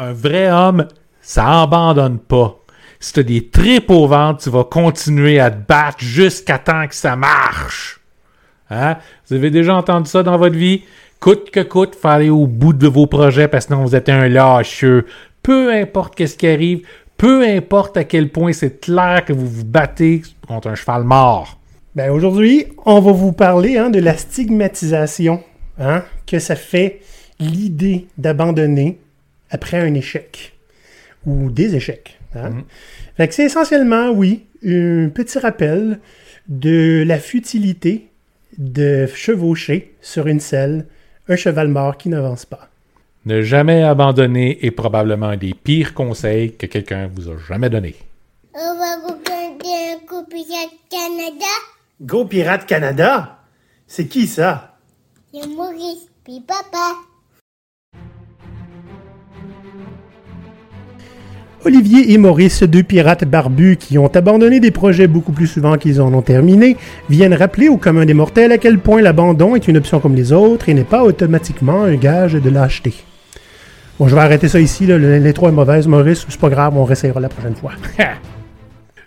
un vrai homme, ça abandonne pas. Si t'as des tripes au ventre, tu vas continuer à te battre jusqu'à temps que ça marche. Hein? Vous avez déjà entendu ça dans votre vie? Coûte que coûte, faut aller au bout de vos projets parce que sinon vous êtes un lâcheux. Peu importe qu'est-ce qui arrive, peu importe à quel point c'est clair que vous vous battez contre un cheval mort. Ben aujourd'hui, on va vous parler hein, de la stigmatisation hein, que ça fait l'idée d'abandonner après un échec ou des échecs. Hein. Mhm. Fait que c'est essentiellement, oui, un petit rappel de la futilité de chevaucher sur une selle un cheval mort qui n'avance pas. Ne jamais abandonner est probablement un des pires conseils que quelqu'un vous a jamais donné. On va regarder coup Pirate Canada? Go Pirate Canada? C'est qui ça? C'est Maurice, puis papa. Olivier et Maurice, deux pirates barbus qui ont abandonné des projets beaucoup plus souvent qu'ils en ont terminé, viennent rappeler au commun des mortels à quel point l'abandon est une option comme les autres et n'est pas automatiquement un gage de lâcheté. Bon, je vais arrêter ça ici, là. l'intro est mauvaise, Maurice, c'est pas grave, on réessayera la prochaine fois.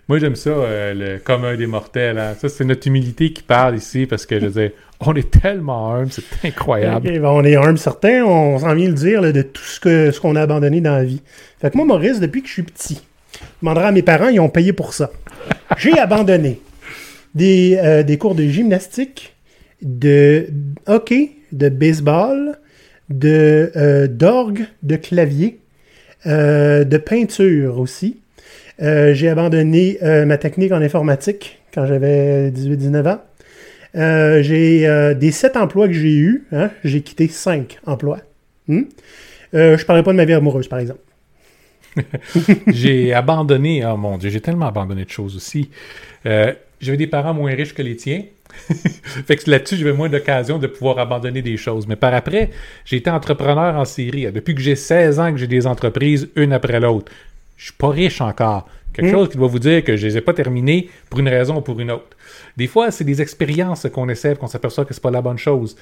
Moi, j'aime ça, euh, le commun des mortels. hein. Ça, c'est notre humilité qui parle ici parce que, je veux dire, on est tellement humble, c'est incroyable. Ben, on est humble certain, on s'en vient le dire là, de tout ce que ce qu'on a abandonné dans la vie. Fait que moi, Maurice, depuis que je suis petit, je demanderai à mes parents, ils ont payé pour ça. J'ai abandonné des, euh, des cours de gymnastique, de hockey, de baseball, de euh, d'orgue, de clavier, euh, de peinture aussi. Euh, j'ai abandonné euh, ma technique en informatique quand j'avais 18-19 ans. Euh, j'ai des sept emplois que j'ai eus, hein, j'ai quitté cinq emplois. Hmm? Je parlerai pas de ma vie amoureuse, par exemple. j'ai abandonné, oh mon Dieu, j'ai tellement abandonné de choses aussi. J'avais des parents moins riches que les tiens. fait que là-dessus, j'avais moins d'occasion de pouvoir abandonner des choses. Mais par après, j'ai été entrepreneur en série. Depuis que j'ai 16 ans que j'ai des entreprises, une après l'autre. Je suis pas riche encore. Quelque Mm. chose qui doit vous dire que je les ai pas terminées pour une raison ou pour une autre. Des fois, c'est des expériences qu'on essaie, qu'on s'aperçoit que c'est pas la bonne chose.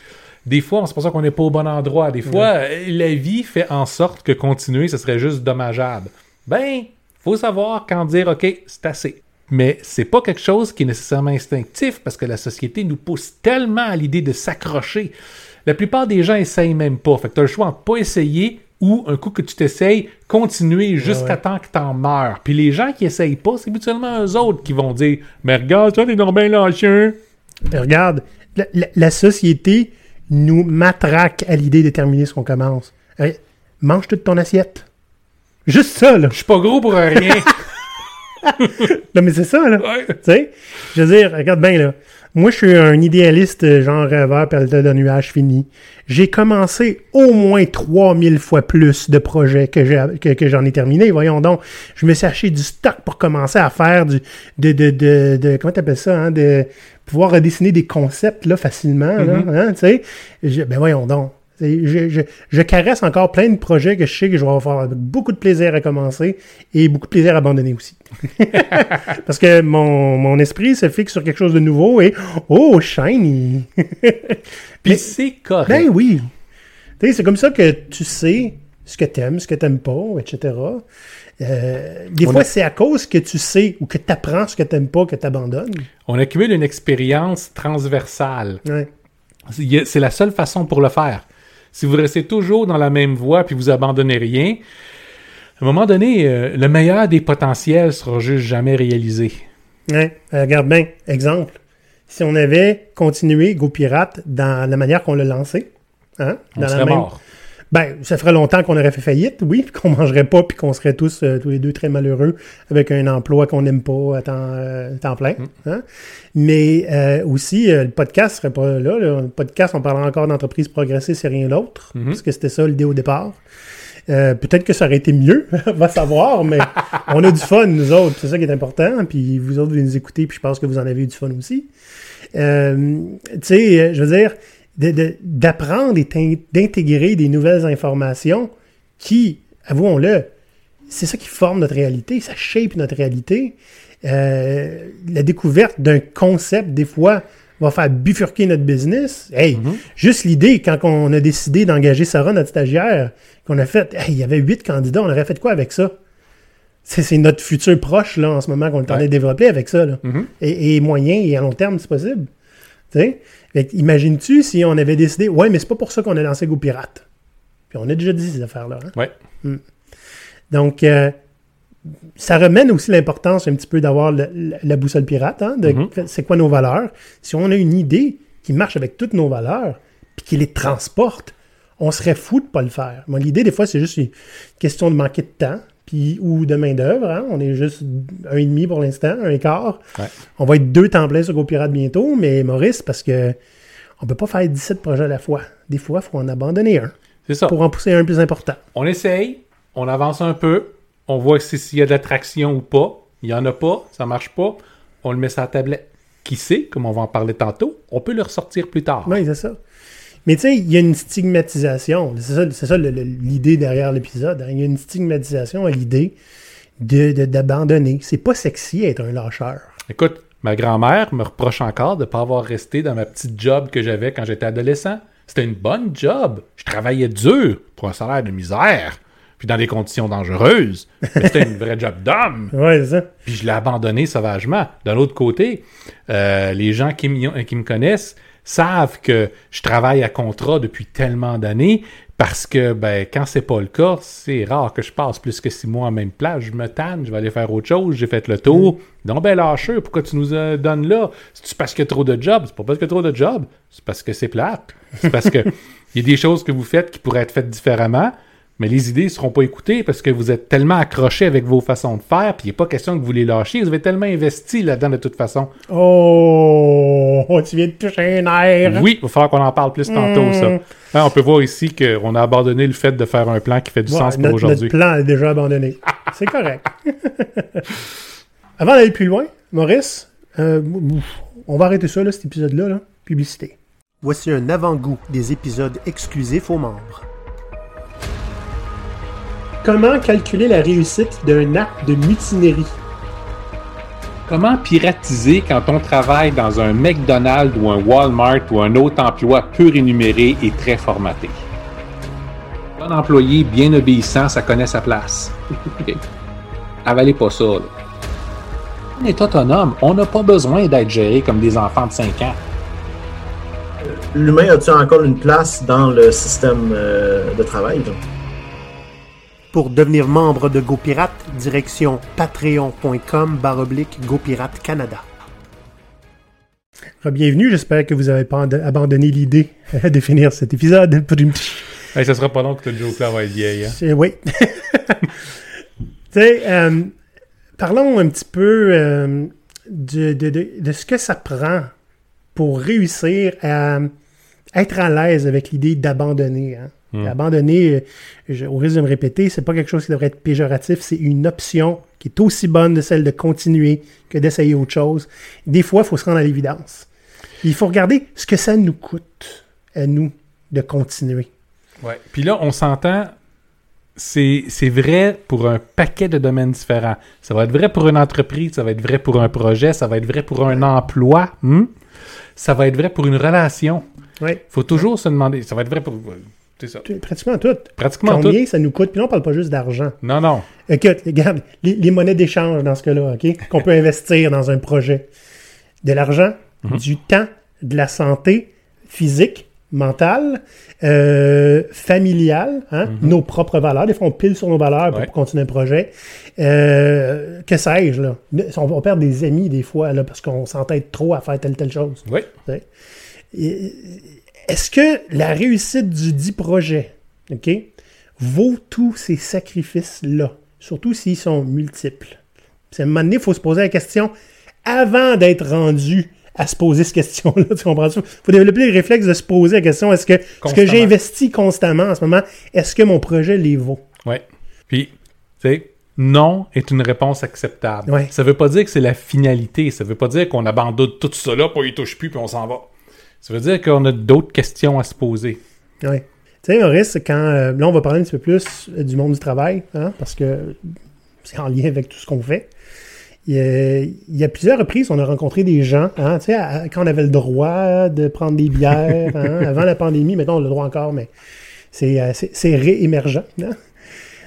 Des fois, on s'aperçoit qu'on n'est pas au bon endroit. Des fois, la vie fait en sorte que continuer, ce serait juste dommageable. Ben, faut savoir quand dire OK, c'est assez. Mais c'est pas quelque chose qui est nécessairement instinctif parce que la société nous pousse tellement à l'idée de s'accrocher. La plupart des gens essayent même pas. Fait que t'as le choix entre pas essayer ou un coup que tu t'essayes, continuer jusqu'à ouais. temps que t'en meurs. Puis les gens qui essayent pas, c'est habituellement eux autres qui vont dire Mais regarde, toi, t'es donc bien lâcheux. Mais regarde, la, la- la société nous matraque à l'idée de terminer ce qu'on commence. Hey, mange toute ton assiette. Juste ça, là. Je suis pas gros pour rien. Non, mais c'est ça, là. Ouais. Tu sais, je veux dire, regarde bien, là. Moi, je suis un idéaliste, euh, genre rêveur, pelleteur de nuages fini. J'ai commencé au moins 3000 fois plus de projets que j'ai- que, que j'en ai terminé. Voyons donc. Je me suis acheté du stock pour commencer à faire du, de, de, de, de comment t'appelles ça, hein, de pouvoir redessiner des concepts, là, facilement, là, hein, tu sais? Ben, voyons donc. Je, je, je caresse encore plein de projets que je sais que je vais avoir beaucoup de plaisir à commencer et beaucoup de plaisir à abandonner aussi. Parce que mon, mon esprit se fixe sur quelque chose de nouveau et oh, shiny! Puis c'est correct. ben oui! Tu c'est comme ça que tu sais ce que t'aimes, ce que t'aimes pas, etc. Euh, des On fois, a- c'est à cause que tu sais ou que tu apprends ce que t'aimes pas que t'abandonnes. On accumule une expérience transversale. Ouais. C'est la seule façon pour le faire. Si vous restez toujours dans la même voie puis vous abandonnez rien, à un moment donné, euh, le meilleur des potentiels sera juste jamais réalisé. Ouais. Euh, regarde bien, exemple. Si on avait continué Go Pirate dans la manière qu'on l'a lancé, hein, On dans la serait même- mort. Ben, ça ferait longtemps qu'on aurait fait faillite, oui, qu'on mangerait pas, puis qu'on serait tous, euh, tous les deux très malheureux avec un emploi qu'on n'aime pas à temps, euh, temps plein. hein. Mais euh, aussi, euh, le podcast serait pas là, là. Le podcast, on parlera encore d'entreprise progressée, c'est rien d'autre, Mhm. parce que c'était ça l'idée au départ. Euh, Peut-être que ça aurait été mieux, va savoir, mais on a du fun, nous autres, c'est ça qui est important, puis vous autres, vous nous écoutez, puis je pense que vous en avez eu du fun aussi. Euh, tu sais, je veux dire, de- de- d'apprendre et d'intégrer des nouvelles informations qui, avouons-le, c'est ça qui forme notre réalité, ça shape notre réalité. Euh, la découverte d'un concept, des fois, va faire bifurquer notre business. Hey, Mhm. juste l'idée, quand on a décidé d'engager Sarah, notre stagiaire, qu'on a fait, hey, il y avait huit candidats, on aurait fait quoi avec ça? C'est notre futur proche, là, en ce moment, qu'on est en train de développer avec ça, là. Mhm. Et, et moyen et à long terme, c'est possible. Imagines-tu si on avait décidé, ouais, mais c'est pas pour ça qu'on a lancé Go Pirate? Puis on a déjà dit ces affaires-là. hein. Ouais. Donc, euh, ça remène aussi l'importance un petit peu d'avoir la, boussole pirate, hein, de Mhm. c'est quoi nos valeurs. Si on a une idée qui marche avec toutes nos valeurs, puis qui les transporte, on serait fou de pas le faire. Moi, l'idée, des fois, c'est juste une question de manquer de temps, puis ou de main-d'œuvre. hein. On est juste un et demi pour l'instant, un quart. Ouais. On va être deux temps plein sur GoPirate bientôt, mais Maurice, parce que on peut pas faire 17 projets à la fois. Des fois, il faut en abandonner un C'est ça. pour en pousser un plus important. On essaye, on avance un peu, on voit si- s'il y a de l'attraction ou pas. Il y en a pas, ça marche pas, on le met sur la tablette. Qui sait, comme on va en parler tantôt, on peut le ressortir plus tard. Oui, c'est ça. Mais tu sais, il y a une stigmatisation. C'est ça, c'est ça l'idée derrière l'épisode. hein. Il y a une stigmatisation à l'idée de- de- d'abandonner. C'est pas sexy être un lâcheur. Écoute, ma grand-mère me reproche encore de ne pas avoir resté dans ma petite job que j'avais quand j'étais adolescent. C'était une bonne job. Je travaillais dur pour un salaire de misère, puis dans des conditions dangereuses. Mais c'était une vraie job d'homme. Ouais, c'est ça. Puis je l'ai abandonné sauvagement. D'un autre côté, euh, les gens qui, qui me connaissent savent que je travaille à contrat depuis tellement d'années parce que ben, quand c'est pas le cas, c'est rare que je passe plus que six mois en même place. Je me tanne, je vais aller faire autre chose, j'ai fait le tour. Donc ben lâcheux, pourquoi tu nous euh, donnes là? C'est parce qu'il y a trop de jobs? C'est pas parce qu'il y a trop de jobs, c'est parce que c'est plate. C'est parce que il y a des choses que vous faites qui pourraient être faites différemment. Mais les idées ne seront pas écoutées parce que vous êtes tellement accrochés avec vos façons de faire, puis il n'est pas question que vous les lâchiez. Vous avez tellement investi là-dedans de toute façon. Oh, tu viens de toucher un air. Oui, il va falloir qu'on en parle plus tantôt, ça. Hein, on peut voir ici qu'on a abandonné le fait de faire un plan qui fait du Ouais, sens pour notre, aujourd'hui. notre plan est déjà abandonné. C'est correct. Avant d'aller plus loin, Maurice, euh, on va arrêter ça, là, cet épisode-là. là. Publicité. Voici un avant-goût des épisodes exclusifs aux membres. Comment calculer la réussite d'un acte de mutinerie? Comment piratiser quand on travaille dans un McDonald's ou un Walmart ou un autre emploi peu rémunéré et très formaté? Un employé bien obéissant, ça connaît sa place. Ok. Avalez pas ça. là. On est autonome. On n'a pas besoin d'être géré comme des enfants de 5 ans. L'humain a-t-il encore une place dans le système euh, de travail? Pour devenir membre de GoPirate, direction patreon.com baroblique GoPirate Canada. Bienvenue, j'espère que vous n'avez pas abandonné l'idée de finir cet épisode. Hey, ça sera pas long que le joke là va être vieille. hein? C'est- Oui. euh, parlons un petit peu euh, de, de- de- de ce que ça prend pour réussir à être à l'aise avec l'idée d'abandonner. hein. Hmm. Abandonner, euh, je- au risque de me répéter, c'est pas quelque chose qui devrait être péjoratif, c'est une option qui est aussi bonne de celle de continuer que d'essayer autre chose. Des fois, il faut se rendre à l'évidence. Il faut regarder ce que ça nous coûte à nous de continuer. Ouais. Puis là, on s'entend, c'est c'est vrai pour un paquet de domaines différents. Ça va être vrai pour une entreprise, ça va être vrai pour un projet, ça va être vrai pour un emploi, hmm? ça va être vrai pour une relation. Ouais. faut toujours se demander, ça va être vrai pour... C'est ça. Tout- Pratiquement tout. Pratiquement tout. Combien ça nous coûte? Puis là, on parle pas juste d'argent. Non, non. Écoute, regarde, les, les monnaies d'échange dans ce cas-là, OK? Qu'on peut investir dans un projet. De l'argent, du temps, de la santé physique, mentale, euh, familiale, hein? nos propres valeurs. Des fois, on pile sur nos valeurs pour Ouais. continuer un projet. Euh, que sais-je, là? On, on perd des amis des fois, là, parce qu'on s'entête trop à faire telle, telle chose. Oui. Et- Est-ce que la réussite du dit projet, OK, vaut tous ces sacrifices-là, surtout s'ils sont multiples? Puis à un moment donné, il faut se poser la question avant d'être rendu à se poser cette question-là. Tu comprends ça? Il faut développer le réflexe de se poser la question est-ce que ce que investi constamment en ce moment, est-ce que mon projet les vaut? Oui. Puis, tu sais, non est une réponse acceptable. Ouais. Ça veut pas dire que c'est la finalité. Ça veut pas dire qu'on abandonne tout là, puis on y touche plus, puis on s'en va. Ça veut dire qu'on a d'autres questions à se poser. Oui. Tu sais, Maurice, quand. euh, là, on va parler un petit peu plus euh, du monde du travail, hein, parce que c'est en lien avec tout ce qu'on fait. il y, a, il y a plusieurs reprises, on a rencontré des gens, hein, tu sais, à- quand on avait le droit de prendre des bières, hein, avant la pandémie, maintenant on a le droit encore, mais c'est, euh, réémergent. hein.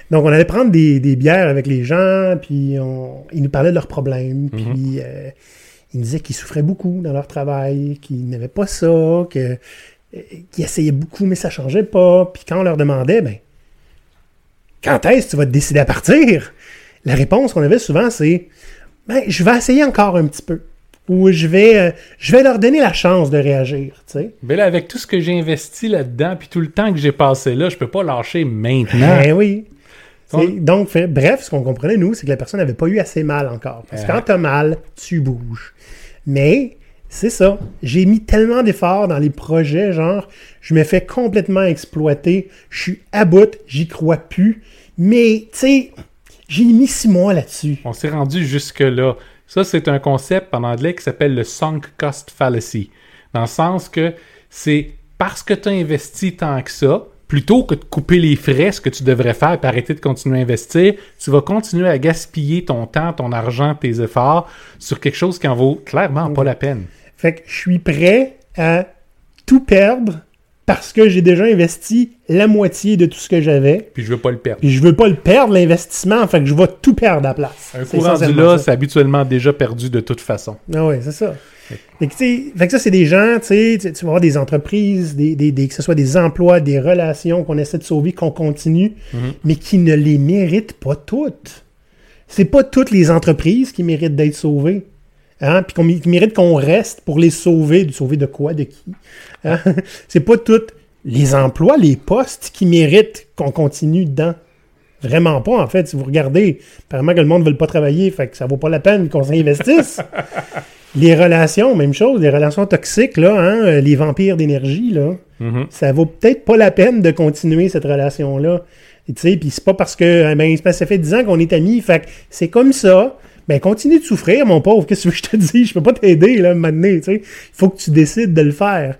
Donc on allait prendre des, des bières avec les gens, puis on, ils nous parlaient de leurs problèmes, puis euh, ils disaient qu'ils souffraient beaucoup dans leur travail, qu'ils n'avaient pas ça, que, qu'ils essayaient beaucoup, mais ça changeait pas. Puis quand on leur demandait, ben, quand est-ce que tu vas te décider à partir? La réponse qu'on avait souvent, c'est ben, je vais essayer encore un petit peu. Ou je vais, euh, je vais leur donner la chance de réagir, tu sais. Mais là, avec tout ce que j'ai investi là-dedans, puis tout le temps que j'ai passé là, je peux pas lâcher maintenant. Ben oui. Donc, fait- bref, ce qu'on comprenait, nous, c'est que la personne n'avait pas eu assez mal encore. Parce que Ah. quand t'as mal, tu bouges. Mais, c'est ça. J'ai mis tellement d'efforts dans les projets, genre, je me fais complètement exploiter. Je suis à bout, j'y crois plus. Mais, tu sais, j'ai mis six mois là-dessus. On s'est rendu jusque-là. Ça, c'est un concept en anglais qui s'appelle le sunk cost fallacy. Dans le sens que c'est parce que tu as investi tant que ça, plutôt que de couper les frais, ce que tu devrais faire et arrêter de continuer à investir, tu vas continuer à gaspiller ton temps, ton argent, tes efforts sur quelque chose qui en vaut clairement pas la peine. Fait que je suis prêt à tout perdre parce que j'ai déjà investi la moitié de tout ce que j'avais. Puis je veux pas le perdre. Puis je veux pas le perdre, l'investissement, fait que je vais tout perdre à la place. Un C'est coup rendu essentiellement là, ça. c'est habituellement déjà perdu de toute façon. Ah ouais, c'est ça. Fait que, tu sais, fait que ça, c'est des gens, tu sais, tu tu vas avoir des entreprises, des, des- des- que ce soit des emplois, des relations qu'on essaie de sauver, qu'on continue, mais qui ne les méritent pas toutes. C'est pas toutes les entreprises qui méritent d'être sauvées. Hein? Puis qu'on mé- qui méritent qu'on reste pour les sauver. De sauver de quoi, de qui? Hein? c'est pas toutes les emplois, les postes qui méritent qu'on continue dedans. Vraiment pas, en fait. Si vous regardez, apparemment que le monde ne veut pas travailler, fait que ça vaut pas la peine qu'on s'investisse. les relations, même chose, les relations toxiques, là, hein, les vampires d'énergie, là, Mhm. ça vaut peut-être pas la peine de continuer cette relation-là. Tu sais, puis c'est pas parce que, eh ben, ça fait 10 ans qu'on est amis, fait que c'est comme ça. Ben, continue de souffrir, mon pauvre. Qu'est-ce que je te dis? Je peux pas t'aider, là, maintenant, tu sais. Il faut que tu décides de le faire.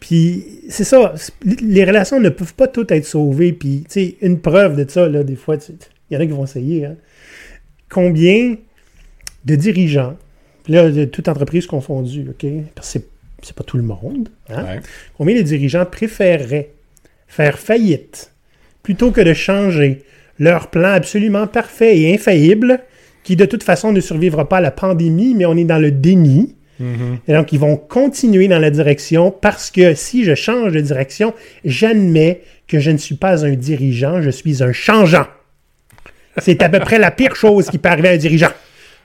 Puis, c'est ça. Les relations ne peuvent pas toutes être sauvées. Puis, tu sais, une preuve de ça, là, des fois, il y en a qui vont essayer, hein. Combien de dirigeants, là, de toute entreprise confondue, OK? Parce que c'est- pas tout le monde, hein? Ouais. Combien les dirigeants préféreraient faire faillite plutôt que de changer leur plan absolument parfait et infaillible, qui de toute façon ne survivra pas à la pandémie, mais on est dans le déni. Mhm. Et donc, ils vont continuer dans la direction parce que si je change de direction, j'admets que je ne suis pas un dirigeant, je suis un changeant. C'est à peu près la pire chose qui peut arriver à un dirigeant.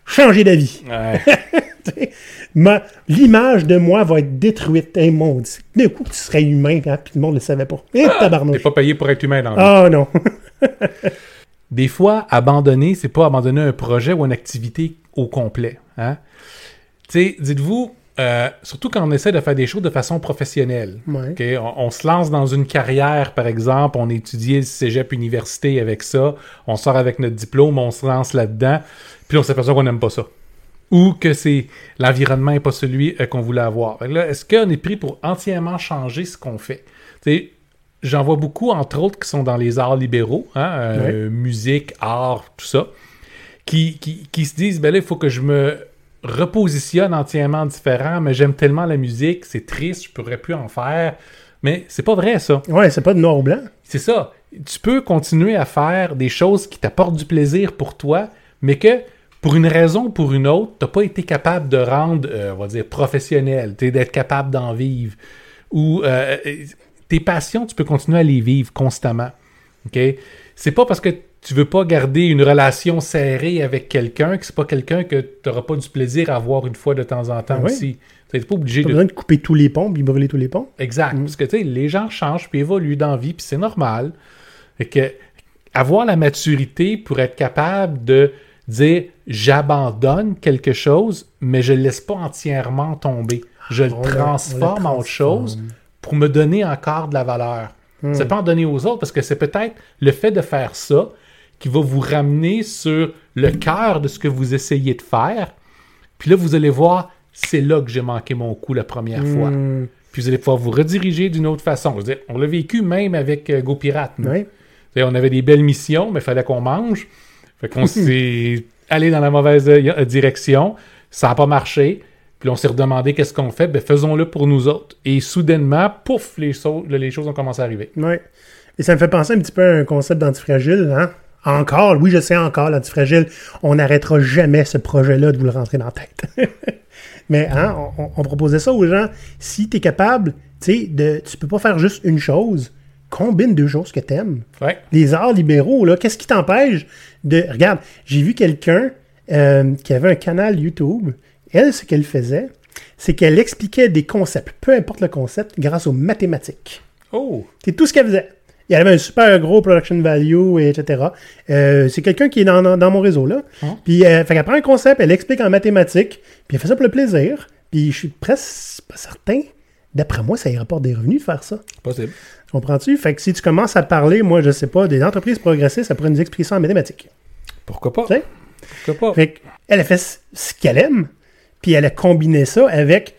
Changer d'avis. Ouais. L'image de moi va être détruite. Hey, mon Dieu. D'un coup, tu serais humain, hein, puis le monde ne le savait pas. Eh, T'es tabarnouche. pas payé pour être humain dans le Ah non. Des fois, abandonner, c'est pas abandonner un projet ou une activité au complet. Hein? Tu sais, dites-vous, euh, surtout quand on essaie de faire des choses de façon professionnelle. Ouais. On, on se lance dans une carrière, par exemple, on étudie le cégep université avec ça, on sort avec notre diplôme, on se lance là-dedans, puis on s'aperçoit qu'on n'aime pas ça. Ou que c'est l'environnement n'est pas celui euh, qu'on voulait avoir. Est-ce qu'on est pris pour entièrement changer ce qu'on fait? J'en vois beaucoup, entre autres, qui sont dans les arts libéraux, hein, euh, musique, art, tout ça, qui, qui, qui se disent, ben là, il faut que je me repositionne entièrement différent, mais j'aime tellement la musique, c'est triste, je pourrais plus en faire. Mais c'est pas vrai, ça. Ouais, c'est pas de noir ou blanc. C'est ça. Tu peux continuer à faire des choses qui t'apportent du plaisir pour toi, mais que pour une raison ou pour une autre, t'as pas été capable de rendre, euh, on va dire, professionnel, d'être capable d'en vivre. Ou euh, euh, tes passions, tu peux continuer à les vivre constamment. OK? C'est pas parce que tu veux pas garder une relation serrée avec quelqu'un que c'est pas quelqu'un que tu n'auras pas du plaisir à voir une fois de temps en temps Ah oui. aussi. Tu n'es pas obligé de besoin de couper tous les ponts puis brûler tous les ponts. Exact. Parce que tu sais, les gens changent puis évoluent dans la vie, puis c'est normal. Fait que avoir la maturité pour être capable de dire j'abandonne quelque chose, mais je le laisse pas entièrement tomber. Je le transforme en autre chose pour me donner encore de la valeur. C'est pas en donner aux autres parce que c'est peut-être le fait de faire ça qui va vous ramener sur le cœur de ce que vous essayez de faire. Puis là, vous allez voir, c'est là que j'ai manqué mon coup la première fois. Hmm. Puis vous allez pouvoir vous rediriger d'une autre façon. Dire, on l'a vécu même avec euh, Go Pirate. nous. Ouais. Tu sais, On avait des belles missions, mais il fallait qu'on mange. Fait qu'on s'est allé dans la mauvaise euh, direction, ça n'a pas marché, puis on s'est redemandé qu'est-ce qu'on fait, ben faisons-le pour nous autres. Et soudainement, pouf, les, so- les choses ont commencé à arriver. Ouais. Et ça me fait penser un petit peu à un concept d'antifragile, hein? Encore, oui, je sais encore, l'antifragile, on n'arrêtera jamais ce projet-là de vous le rentrer dans la tête. Mais hein, on, proposait ça aux gens. Si tu es capable, tu sais, de, tu peux pas faire juste une chose. Combine deux choses que t'aimes. Ouais. Les arts libéraux, là, qu'est-ce qui t'empêche de. Regarde, j'ai vu quelqu'un euh, qui avait un canal YouTube. Elle, ce qu'elle faisait, c'est qu'elle expliquait des concepts, peu importe le concept, grâce aux mathématiques. Oh! C'est tout ce qu'elle faisait. Il y avait un super gros production value, et etc. Euh, c'est quelqu'un qui est dans, dans- dans mon réseau, là. Hein? Puis, euh, fait qu'elle prend un concept, elle l'explique en mathématiques, puis elle fait ça pour le plaisir. Puis, je suis presque pas certain. D'après moi, ça y rapporte des revenus de faire ça. Possible. Comprends-tu? Fait que si tu commences à parler, moi, je sais pas, des entreprises progressistes, ça pourrait nous expliquer ça en mathématiques. Pourquoi pas? Pourquoi pas? Fait qu'elle a fait ce qu'elle aime, puis elle a combiné ça avec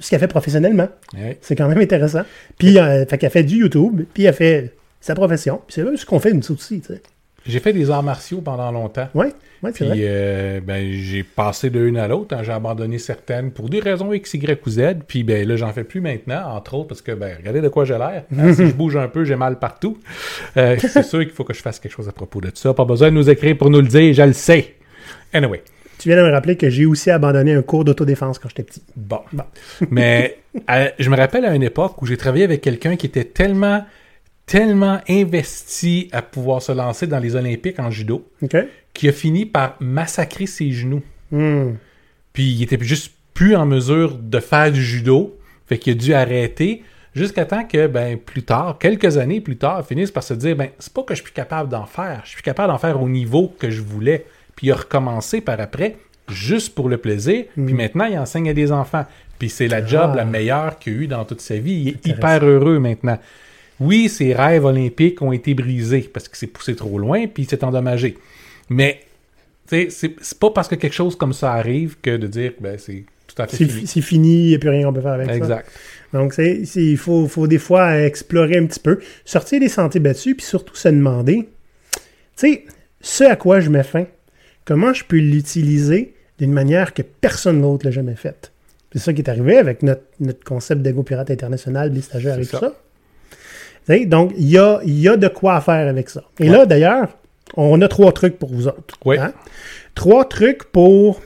ce qu'elle fait professionnellement. Ouais. C'est quand même intéressant. Puis, euh, fait qu'elle fait du YouTube, puis elle fait sa profession. Puis c'est ce qu'on fait nous aussi, tu sais. J'ai fait des arts martiaux pendant longtemps. Ouais, ouais, c'est Puis vrai. euh, ben, j'ai passé de l'une à l'autre. hein. J'ai abandonné certaines pour des raisons X, Y ou Z. Puis ben, là, j'en fais plus maintenant, entre autres, parce que ben, regardez de quoi j'ai l'air. Hein, si je bouge un peu, j'ai mal partout. Euh, c'est sûr qu'il faut que je fasse quelque chose à propos de ça. Pas besoin de nous écrire pour nous le dire, je le sais. Anyway. Tu viens de me rappeler que j'ai aussi abandonné un cours d'autodéfense quand j'étais petit. Bon. Mais à- je me rappelle à une époque où j'ai travaillé avec quelqu'un qui était tellement, tellement investi à pouvoir se lancer dans les Olympiques en judo, qui a fini par massacrer ses genoux. Hmm. Puis il était juste plus en mesure de faire du judo. Fait qu'il a dû arrêter jusqu'à temps que, ben, plus tard, quelques années plus tard, il finisse par se dire, ben, c'est pas que je suis capable d'en faire. Je suis capable d'en faire au niveau que je voulais. Puis il a recommencé par après, juste pour le plaisir. Puis maintenant, il enseigne à des enfants. Puis c'est la job Ah. la meilleure qu'il a eue dans toute sa vie. Il est hyper heureux maintenant. Oui, ses rêves olympiques ont été brisés parce qu'il s'est poussé trop loin, puis il s'est endommagé. Mais c'est pas parce que quelque chose comme ça arrive que de dire ben c'est tout à fait C'est fini. fi- c'est fini, il n'y a plus rien qu'on peut faire avec ça. Exact. Donc, il faut, faut des fois explorer un petit peu, sortir des sentiers battus, puis surtout se demander, tu sais, ce à quoi je mets fin, comment je peux l'utiliser d'une manière que personne d'autre l'a jamais faite. C'est ça qui est arrivé avec notre, notre concept d'ego pirate international, les stagiaires et tout ça. donc, il y a, y a de quoi faire avec ça. Et là, d'ailleurs, on a trois trucs pour vous autres. Oui. hein? Trois trucs pour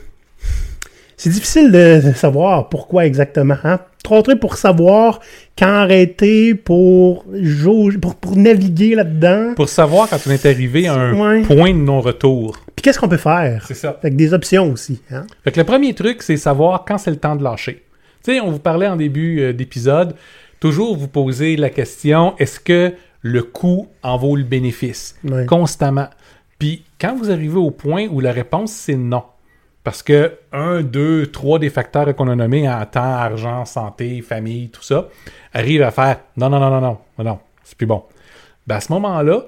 c'est difficile de savoir pourquoi exactement. Hein? Trois trucs pour savoir quand arrêter, pour, jauger, pour, pour naviguer là-dedans. Pour savoir quand on est arrivé à un Ouais. point de non-retour. Qu'est-ce qu'on peut faire? C'est ça. Avec des options aussi. Hein? Fait que le premier truc, c'est savoir quand c'est le temps de lâcher. Tu sais, on vous parlait en début euh, d'épisode, toujours vous poser la question, est-ce que le coût en vaut le bénéfice? Constamment. Puis quand vous arrivez au point où la réponse, c'est non. Parce que un, deux, trois des facteurs qu'on a nommés en temps, argent, santé, famille, tout ça, arrivent à faire non, non, non, non, non, non, non, c'est plus bon. Ben à ce moment-là,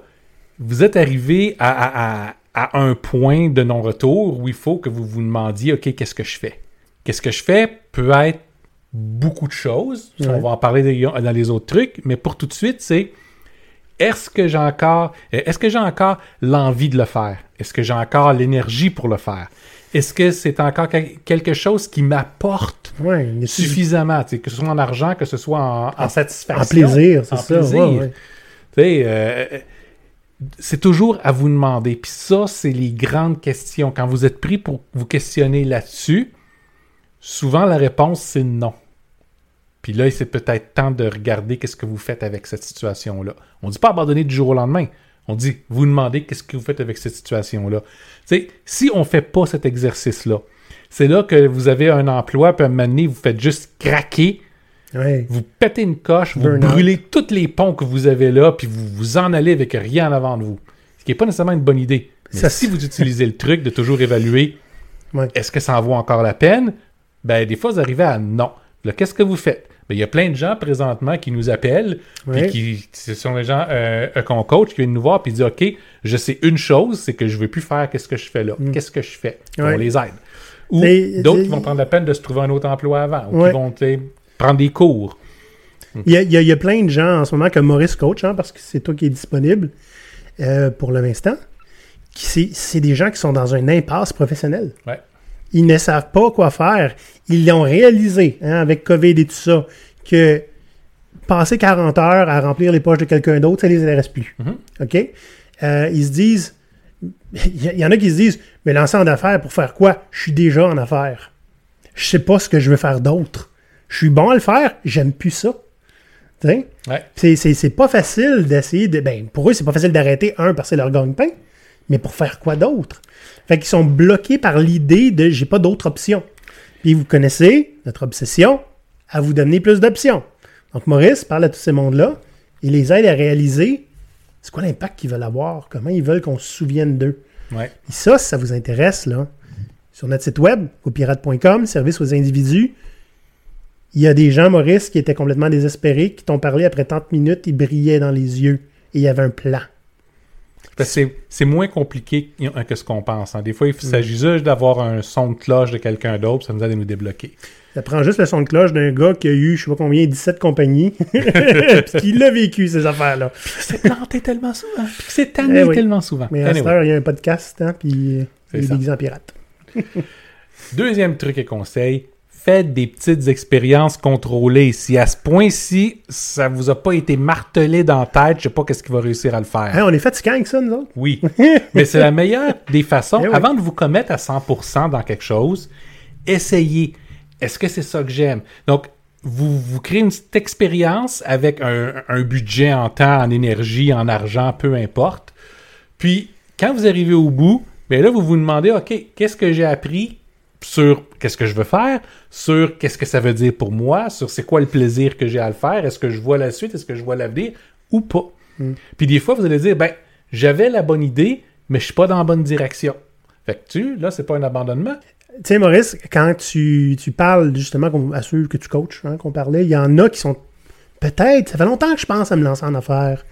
vous êtes arrivé à, à- à- à un point de non-retour où il faut que vous vous demandiez, OK, qu'est-ce que je fais? Qu'est-ce que je fais peut être beaucoup de choses. Ouais. On va en parler dans les autres trucs, mais pour tout de suite, c'est est-ce que j'ai encore est-ce que j'ai encore l'envie de le faire? Est-ce que j'ai encore l'énergie pour le faire? Est-ce que c'est encore quel- quelque chose qui m'apporte Ouais, suffisamment, que ce soit en argent, que ce soit en, en satisfaction? en plaisir, c'est ça. plaisir. ouais, ouais. Tu sais, euh, c'est toujours à vous demander. Puis ça, c'est les grandes questions. Quand vous êtes pris pour vous questionner là-dessus, souvent la réponse, c'est non. Puis là, c'est peut-être temps de regarder qu'est-ce que vous faites avec cette situation-là. On ne dit pas abandonner du jour au lendemain. On dit, vous demandez qu'est-ce que vous faites avec cette situation-là. Si on ne fait pas cet exercice-là, c'est là que vous avez un emploi, puis à un moment donné, vous faites juste craquer, Vous pétez une coche, vous brûlez tous les ponts que vous avez là, puis vous vous en allez avec rien en avant de vous. Ce qui n'est pas nécessairement une bonne idée. Mais Ça, si vous utilisez le truc de toujours évaluer est-ce que ça en vaut encore la peine, ben des fois vous arrivez à non. Là, qu'est-ce que vous faites? Ben, il y a plein de gens présentement qui nous appellent, puis qui ce sont des gens euh, euh, qu'on coach, qui viennent nous voir, puis disent OK, je sais une chose, c'est que je ne veux plus faire qu'est-ce que je fais là. Qu'est-ce que je fais? Mm. On les aide. Ou d'autres c'est- qui vont prendre la peine de se trouver un autre emploi avant, ou qui vont prendre des cours. Il y, a, il y a- il y a plein de gens en ce moment que Maurice coach, hein, parce que c'est toi qui es disponible euh, pour l'instant, qui c'est des gens qui sont dans une impasse professionnelle. Ouais. Ils ne savent pas quoi faire. Ils l'ont réalisé hein, avec COVID et tout ça, que passer 40 heures à remplir les poches de quelqu'un d'autre, ça les intéresse plus. Mhm. OK? Euh, ils se disent, il y, il y en a qui se disent, mais lancer en affaires pour faire quoi? Je suis déjà en affaires. Je sais pas ce que je veux faire d'autre. Je suis bon à le faire, j'aime plus ça. Ouais. C'est- pas facile d'essayer de. Ben, pour eux, c'est pas facile d'arrêter, un, parce que c'est leur gagne-pain, mais pour faire quoi d'autre? Fait qu'ils sont bloqués par l'idée de j'ai pas d'autre option. Puis vous connaissez notre obsession à vous donner plus d'options. Donc Maurice parle à tous ces mondes-là et les aide à réaliser c'est quoi l'impact qu'ils veulent avoir, comment ils veulent qu'on se souvienne d'eux. Ouais. Et ça, si ça vous intéresse, là, sur notre site web, copirate.com, service aux individus, il y a des gens, Maurice, qui étaient complètement désespérés, qui t'ont parlé après 30 minutes, ils brillaient dans les yeux et il y avait un plan. C'est- moins compliqué que ce qu'on pense. hein. Des fois, il s'agit juste d'avoir un son de cloche de quelqu'un d'autre, ça nous aide à nous débloquer. Ça prend juste le son de cloche d'un gars qui a eu, je sais pas combien, 17 compagnies, puis qui l'a vécu, ces affaires-là. C'est planté tellement souvent. Puis c'est tanné Eh oui. tellement souvent. Mais à Anyway. cette heure, il y a un podcast, hein, puis il est en pirate. Deuxième truc et conseil, faites des petites expériences contrôlées. Si à ce point-ci, ça vous a pas été martelé dans la tête, je sais pas qu'est-ce qui va réussir à le faire. Hein, on est fatiguant avec ça, nous autres? Oui. Mais c'est la meilleure des façons. Eh oui. Avant de vous commettre à 100% dans quelque chose, essayez. Est-ce que c'est ça que j'aime? Donc, vous, vous créez une petite expérience avec un, un budget en temps, en énergie, en argent, peu importe. Puis, quand vous arrivez au bout, bien là, vous vous demandez, OK, qu'est-ce que j'ai appris? Sur qu'est-ce que je veux faire, sur qu'est-ce que ça veut dire pour moi, sur c'est quoi le plaisir que j'ai à le faire, est-ce que je vois la suite, est-ce que je vois l'avenir ou pas. Puis des fois, vous allez dire, ben, j'avais la bonne idée, mais je suis pas dans la bonne direction. Fait que tu, là, c'est pas un abandonnement. Tu sais, Maurice, quand tu, tu parles justement à ceux que tu coaches, hein, qu'on parlait, il y en a qui sont peut-être, ça fait longtemps que je pense à me lancer en affaires,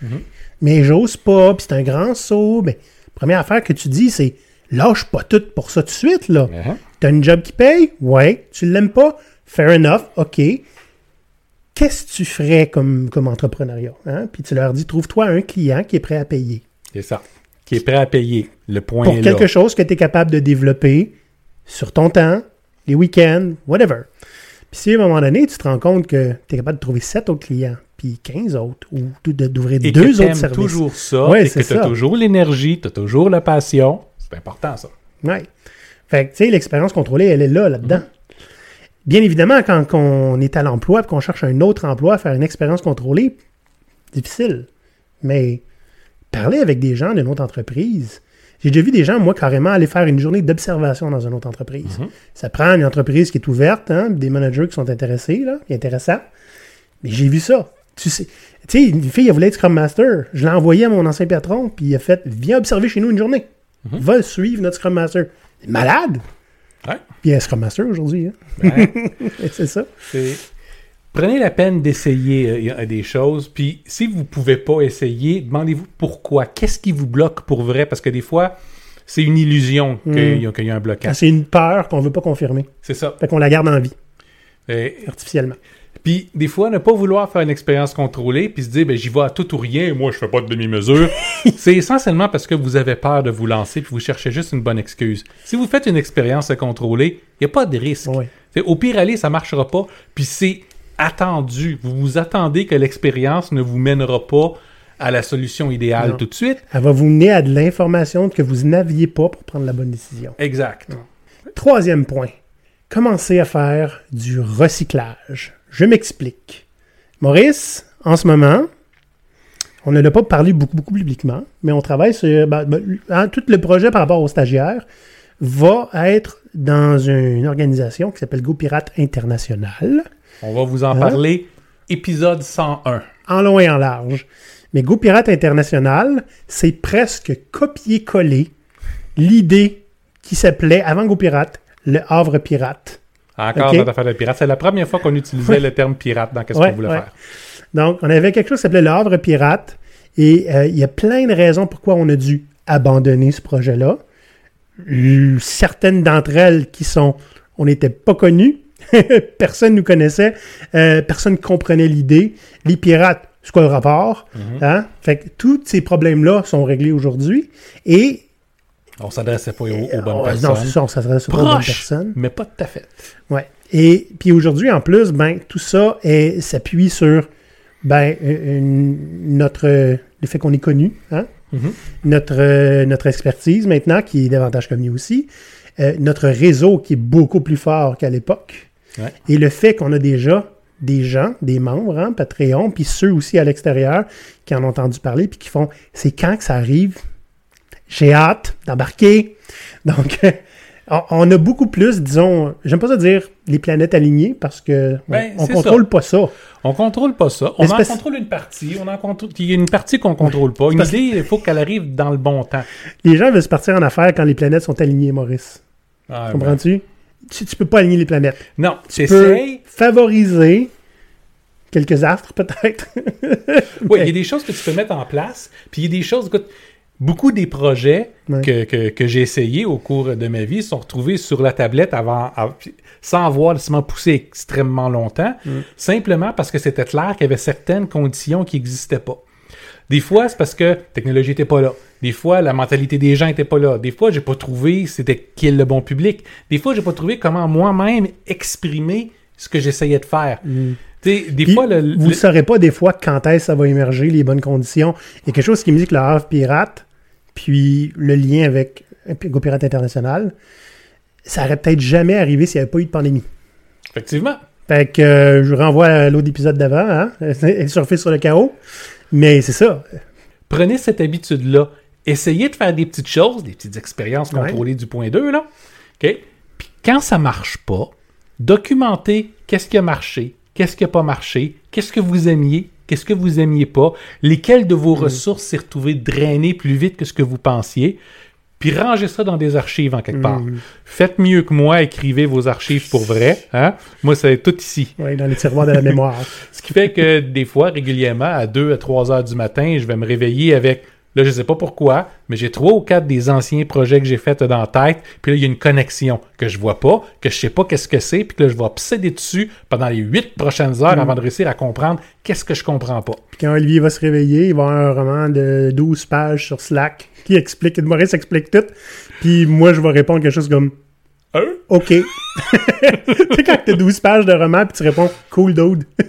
mais j'ose pas, puis c'est un grand saut. Mais première affaire que tu dis, c'est lâche pas tout pour ça tout de suite, là. T'as une job qui paye? Ouais. Tu l'aimes pas? Fair enough. OK. Qu'est-ce que tu ferais comme, comme entrepreneuriat? Hein? Puis tu leur dis, trouve-toi un client qui est prêt à payer C'est ça. Qui est prêt à payer. Le point pour est quelque là. chose que tu es capable de développer sur ton temps, les week-ends, whatever. Puis si à un moment donné, tu te rends compte que tu es capable de trouver 7 autres clients, puis 15 autres, ou d'ouvrir deux que autres services. toujours ça, Ouais, et que tu as ça. toujours l'énergie, tu as toujours la passion. C'est important, ça. Ouais. Fait que, tu sais, l'expérience contrôlée, elle est là, là-dedans. Bien évidemment, quand on est à l'emploi et qu'on cherche un autre emploi, faire une expérience contrôlée, difficile. Mais parler avec des gens d'une autre entreprise, j'ai déjà vu des gens, moi, carrément aller faire une journée d'observation dans une autre entreprise. Ça prend une entreprise qui est ouverte, hein, des managers qui sont intéressés, là, qui est intéressant. Mais j'ai vu ça. Tu sais, tu sais, une fille, elle voulait être Scrum Master. Je l'ai envoyé à mon ancien patron, puis il a fait Viens observer chez nous une journée. Va suivre notre Scrum Master. Malade! Ouais. Puis il y a un Scrum Master aujourd'hui. Hein? C'est ça. Prenez la peine d'essayer euh, des choses, puis si vous pouvez pas essayer, demandez-vous pourquoi. Qu'est-ce qui vous bloque pour vrai? Parce que des fois, c'est une illusion qu'il y, a- qu'il y a un blocage. C'est une peur qu'on veut pas confirmer. C'est ça. Fait qu'on la garde en vie, Et- artificiellement. Puis des fois, ne pas vouloir faire une expérience contrôlée, puis se dire, ben, j'y vais à tout ou rien, moi, je fais pas de demi-mesure. c'est essentiellement parce que vous avez peur de vous lancer, puis vous cherchez juste une bonne excuse. Si vous faites une expérience contrôlée, il n'y a pas de risque. C'est- Au pire aller, ça marchera pas, puis c'est attendu. Vous vous attendez que l'expérience ne vous mènera pas à la solution idéale Non. tout de suite. Elle va vous mener à de l'information que vous n'aviez pas pour prendre la bonne décision. Exact. Troisième point. Commencez à faire du recyclage. Je m'explique. Maurice, en ce moment, on ne l'a pas parlé beaucoup, beaucoup publiquement, mais on travaille sur... ben, ben, hein, tout le projet par rapport aux stagiaires va être dans une organisation qui s'appelle GoPirate International, On va vous en Hein? parler. Épisode 101. en long et en large. Mais GoPirate International, c'est presque copier-coller l'idée qui s'appelait, avant GoPirate, le Havre Pirate. Encore Ok. notre affaire de pirate. C'est la première fois qu'on utilisait le terme pirate dans qu'est-ce Ouais, qu'on voulait ouais. faire. Donc, on avait quelque chose qui s'appelait le Havre Pirate. Et euh, il y a plein de raisons pourquoi on a dû abandonner ce projet-là. Euh, Certaines d'entre elles qui sont, on n'était pas connus, personne nous connaissait, euh, personne comprenait l'idée. Les pirates, c'est quoi le rapport? Hein? Fait que tous ces problèmes-là sont réglés aujourd'hui. Et On s'adressait pas aux, aux bonnes Oh, personnes. non, c'est ça, on s'adresse pas aux bonnes personnes. mais pas tout à fait. Ouais. Et puis aujourd'hui, en plus, ben, tout ça s'appuie sur ben, une- notre, le fait qu'on est connu, hein? Mhm. notre, euh, notre expertise maintenant, qui est davantage connue aussi, euh, notre réseau qui est beaucoup plus fort qu'à l'époque, Ouais. et le fait qu'on a déjà des gens, des membres, hein, Patreon, puis ceux aussi à l'extérieur qui en ont entendu parler, puis qui font c'est quand que ça arrive J'ai hâte d'embarquer. Donc, on- a beaucoup plus, disons, j'aime pas ça dire les planètes alignées parce que on- Ben, on, contrôle pas ça. On contrôle pas ça. On Mais en contrôle une partie. On en contrôle. Il y a une partie qu'on contrôle pas. Une idée, il faut qu'elle arrive dans le bon temps. Les gens veulent se partir en affaires quand les planètes sont alignées, Maurice. Ah. Comprends-tu? Tu, tu peux pas aligner les planètes. Non, Tu peux favoriser quelques astres, peut-être. Oui, il y a des choses que tu peux mettre en place. Puis il y a des choses, écoute, beaucoup des projets que, que, que j'ai essayés au cours de ma vie sont retrouvés sur la tablette avant, av- sans avoir nécessairement poussé extrêmement longtemps, simplement parce que c'était clair qu'il y avait certaines conditions qui n'existaient pas. Des fois, c'est parce que la technologie n'était pas là. Des fois, la mentalité des gens n'était pas là. Des fois, j'ai pas trouvé c'était qui est le bon public. Des fois, j'ai pas trouvé comment moi-même exprimer ce que j'essayais de faire. Sais, des Puis, fois, le, vous ne le- saurez pas des fois quand est-ce que ça va émerger, les bonnes conditions. Il y a quelque chose qui me dit que le Havre Pirate, puis le lien avec Go Pirate International, ça aurait peut-être jamais arrivé s'il n'y avait pas eu de pandémie. effectivement, Fait que euh, je vous renvoie à l'autre épisode d'avant, hein? surfer sur le chaos. Mais c'est ça. prenez cette habitude-là. Essayez de faire des petites choses, des petites expériences Ouais. contrôlées du point 2, là. OK? Puis quand ça marche pas, documentez qu'est-ce qui a marché, qu'est-ce qui n'a pas marché, qu'est-ce que vous aimiez, qu'est-ce que vous aimiez pas, lesquelles de vos ressources s'est retrouvé drainées plus vite que ce que vous pensiez, puis rangez ça dans des archives en quelque part. Faites mieux que moi, écrivez vos archives pour vrai. Hein? Moi, c'est tout ici. Oui, dans les tiroirs de la mémoire. Ce qui fait que des fois, régulièrement, à 2 à 3 heures du matin, je vais me réveiller avec, là, je sais pas pourquoi, mais j'ai trois ou quatre des anciens projets que j'ai faits dans la tête, puis là, il y a une connexion que je vois pas, que je sais pas qu'est-ce que c'est, puis que là, je vais obséder dessus pendant les huit prochaines heures avant de réussir à comprendre qu'est-ce que je comprends pas. Puis quand Olivier va se réveiller, il va avoir un roman de 12 pages sur Slack qui explique, Maurice explique tout. Puis moi, je vais répondre quelque chose comme Hein? OK. tu sais, quand tu as 12 pages de roman, puis tu réponds Cool dude.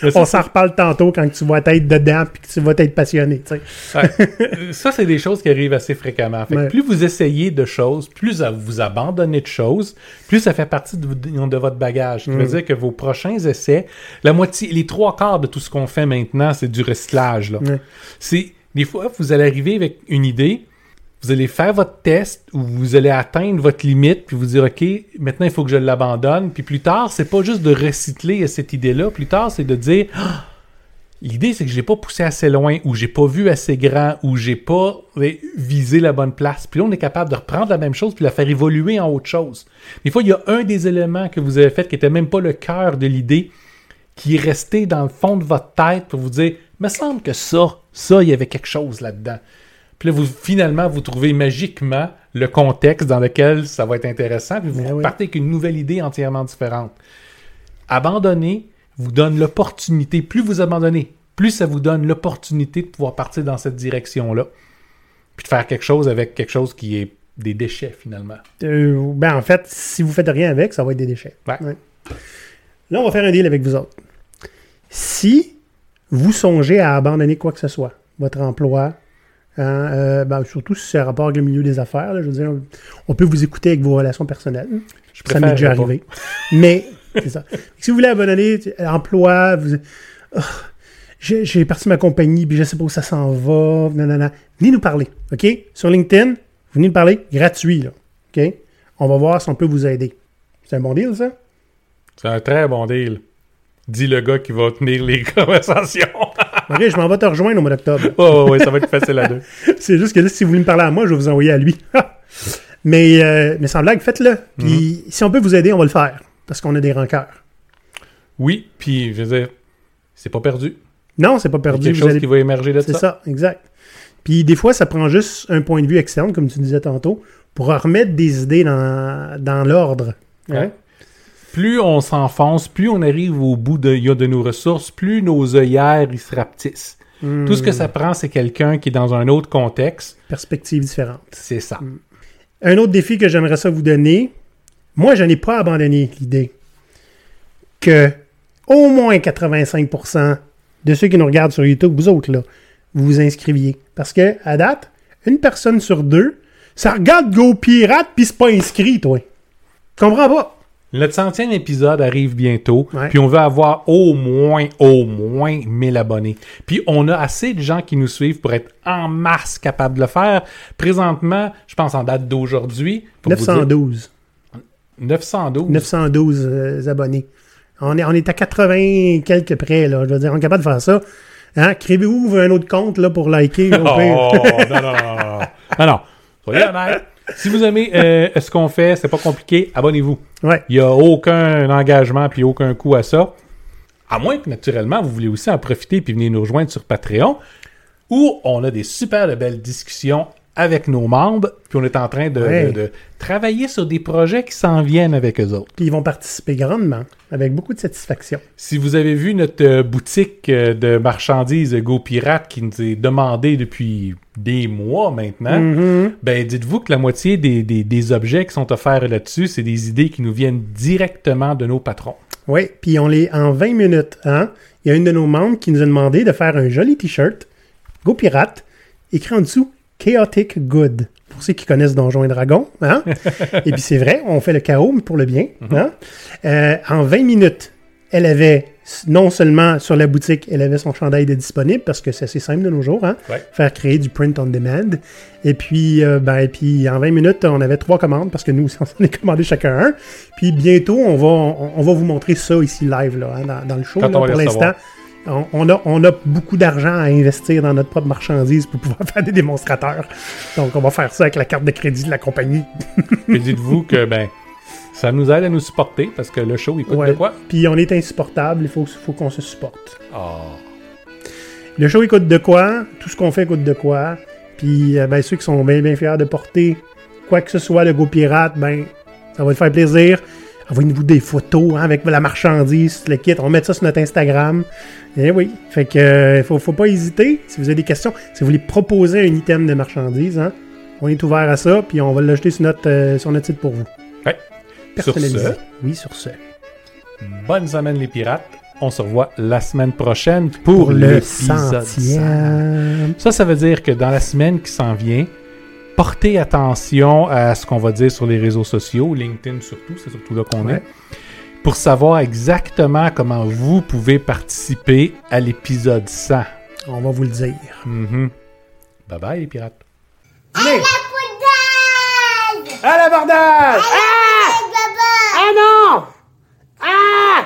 Ça, On s'en reparle tantôt quand tu vas être dedans, puis que tu vas être passionné. Ouais. ça, c'est des choses qui arrivent assez fréquemment. Fait que Ouais. Plus vous essayez de choses, plus vous abandonnez de choses, plus ça fait partie de, de votre bagage. Qui veut dire que vos prochains essais, la moitié, les trois quarts de tout ce qu'on fait maintenant, c'est du recyclage. Là. C'est des fois, vous allez arriver avec une idée, vous allez faire votre test où vous allez atteindre votre limite, puis vous dire OK, maintenant il faut que je l'abandonne. Puis plus tard, c'est pas juste de recycler cette idée-là. Plus tard, c'est de dire Ah, L'idée, c'est que je l'ai pas poussé assez loin, ou j'ai pas vu assez grand, ou j'ai pas visé la bonne place. Puis là, on est capable de reprendre la même chose puis la faire évoluer en autre chose. Des fois, il y a un des éléments que vous avez fait qui était même pas le cœur de l'idée, qui est resté dans le fond de votre tête pour vous dire, me semble que ça, ça, il y avait quelque chose là-dedans. Puis là, vous, finalement, vous trouvez magiquement le contexte dans lequel ça va être intéressant, puis vous Ben oui. partez avec une nouvelle idée entièrement différente. Abandonner vous donne l'opportunité, plus vous abandonnez, plus ça vous donne l'opportunité de pouvoir partir dans cette direction-là, puis de faire quelque chose avec quelque chose qui est des déchets, finalement. Euh, ben, en fait, si vous faites rien avec, ça va être des déchets. Ouais. Là, on va faire un deal avec vous autres. Si vous songez à abandonner quoi que ce soit, votre emploi, hein, euh, ben, surtout si c'est un rapport avec le milieu des affaires, là, je veux dire, on peut vous écouter avec vos relations personnelles. Je Ça m'est déjà arrivé. Mais, c'est ça. Si vous voulez abandonner emploi, vous... Oh, j'ai parti ma compagnie, puis je sais pas où ça s'en va, nanana. Venez nous parler, OK? Sur LinkedIn, venez nous parler, gratuit, là. OK? On va voir si on peut vous aider. C'est un bon deal, ça? C'est un très bon deal. Dit le gars qui va tenir les conversations. OK, je m'en vais te rejoindre au mois d'octobre. oh, ouais, ça va être facile à deux. C'est juste que là, si vous voulez me parler à moi, je vais vous envoyer à lui. mais, euh, mais sans blague, faites-le. Puis si on peut vous aider, on va le faire. Parce qu'on a des rancœurs. Oui, puis je veux dire, c'est pas perdu. Non, c'est pas Il y a perdu. quelque vous chose allez- qui va émerger de C'est ça. ça, exact. Puis des fois, ça prend juste un point de vue externe, comme tu disais tantôt, pour remettre des idées dans, dans l'ordre. Ouais. Plus on s'enfonce, plus on arrive au bout de, y a de nos ressources, plus nos œillères ils se rapetissent. Tout ce que ça prend, c'est quelqu'un qui est dans un autre contexte. Perspective différente. C'est ça. Un autre défi que j'aimerais ça vous donner, moi, je n'ai pas abandonné l'idée que au moins 85% de ceux qui nous regardent sur YouTube, vous autres, là, vous vous inscriviez. Parce que, à date, une personne sur deux, ça regarde Go Pirate puis c'est pas inscrit, toi. Tu comprends pas? Notre centième épisode arrive bientôt, Ouais. puis on veut avoir au moins, au moins 1000 abonnés. Puis on a assez de gens qui nous suivent pour être en masse capables de le faire. Présentement, je pense en date d'aujourd'hui, pour vous dire, 912. 912. 912 euh, abonnés. On est, on est à 80 et quelques près, là. Je veux dire, on est capable de faire ça. Hein? Créez-vous un autre compte, là, pour liker, au Oh, non, non, non, non, non. Non, non. Soyez honnête. Si vous aimez euh, ce qu'on fait, c'est pas compliqué, abonnez-vous. Ouais. Il n'y a aucun engagement puis aucun coût à ça. À moins que, naturellement, vous voulez aussi en profiter puis venir nous rejoindre sur Patreon, où on a des super de belles discussions avec nos membres, puis on est en train de, Ouais. de- de travailler sur des projets qui s'en viennent avec eux autres. Puis ils vont participer grandement, avec beaucoup de satisfaction. Si vous avez vu notre euh, boutique euh, de marchandises Go Pirate qui nous est demandée depuis des mois maintenant, Mhm. ben dites-vous que la moitié des, des- des objets qui sont offerts là-dessus, c'est des idées qui nous viennent directement de nos patrons. Oui, puis on les en 20 minutes. Hein? Il y a une de nos membres qui nous a demandé de faire un joli t-shirt, Go Pirate, écrit en dessous Chaotic Good. Pour ceux qui connaissent Donjons et Dragons. Hein? et puis c'est vrai, on fait le chaos, mais pour le bien. hein? Euh, en 20 minutes, elle avait non seulement sur la boutique, elle avait son chandail de disponible parce que c'est assez simple de nos jours, hein? Ouais. faire créer du print on demand. Et puis, euh, ben, et puis en 20 minutes, on avait trois commandes parce que nous aussi, on s'en est commandé chacun un. Puis bientôt, on va, on, on va vous montrer ça ici live là, hein, dans, dans le show. Là, pour l'instant, on, on a, on a beaucoup d'argent à investir dans notre propre marchandise pour pouvoir faire des démonstrateurs. Donc, on va faire ça avec la carte de crédit de la compagnie. Puis dites-vous que ben ça nous aide à nous supporter parce que le show il coûte Ouais. de quoi? Puis on est insupportable, il faut, faut qu'on se supporte. Ah. Le show, il coûte de quoi? Tout ce qu'on fait coûte de quoi? Puis, euh, ben, ceux qui sont bien, bien fiers de porter quoi que ce soit, le Go Pirate, ben, ça va te faire plaisir. Envoyez-nous des photos hein, avec la marchandise, le kit. On va mettre ça sur notre Instagram. Et oui. Fait que, euh, faut, faut pas hésiter. Si vous avez des questions, si vous voulez proposer un item de marchandise, hein, on est ouvert à ça. Puis, on va l'ajouter sur notre, euh, sur notre site pour vous. Ouais. Sur Personnalisé. ce, Oui, sur ce. bonne semaine les pirates. On se revoit la semaine prochaine pour, Pour le l'épisode 100. centième. Ça, ça veut dire que dans la semaine qui s'en vient, portez attention à ce qu'on va dire sur les réseaux sociaux, LinkedIn surtout, c'est surtout là qu'on Ouais. est, pour savoir exactement comment vous pouvez participer à l'épisode 100. On va vous le dire. Mhm. Bye bye les pirates. Allez! À l'abordage! Bye bye Ah non! Ah!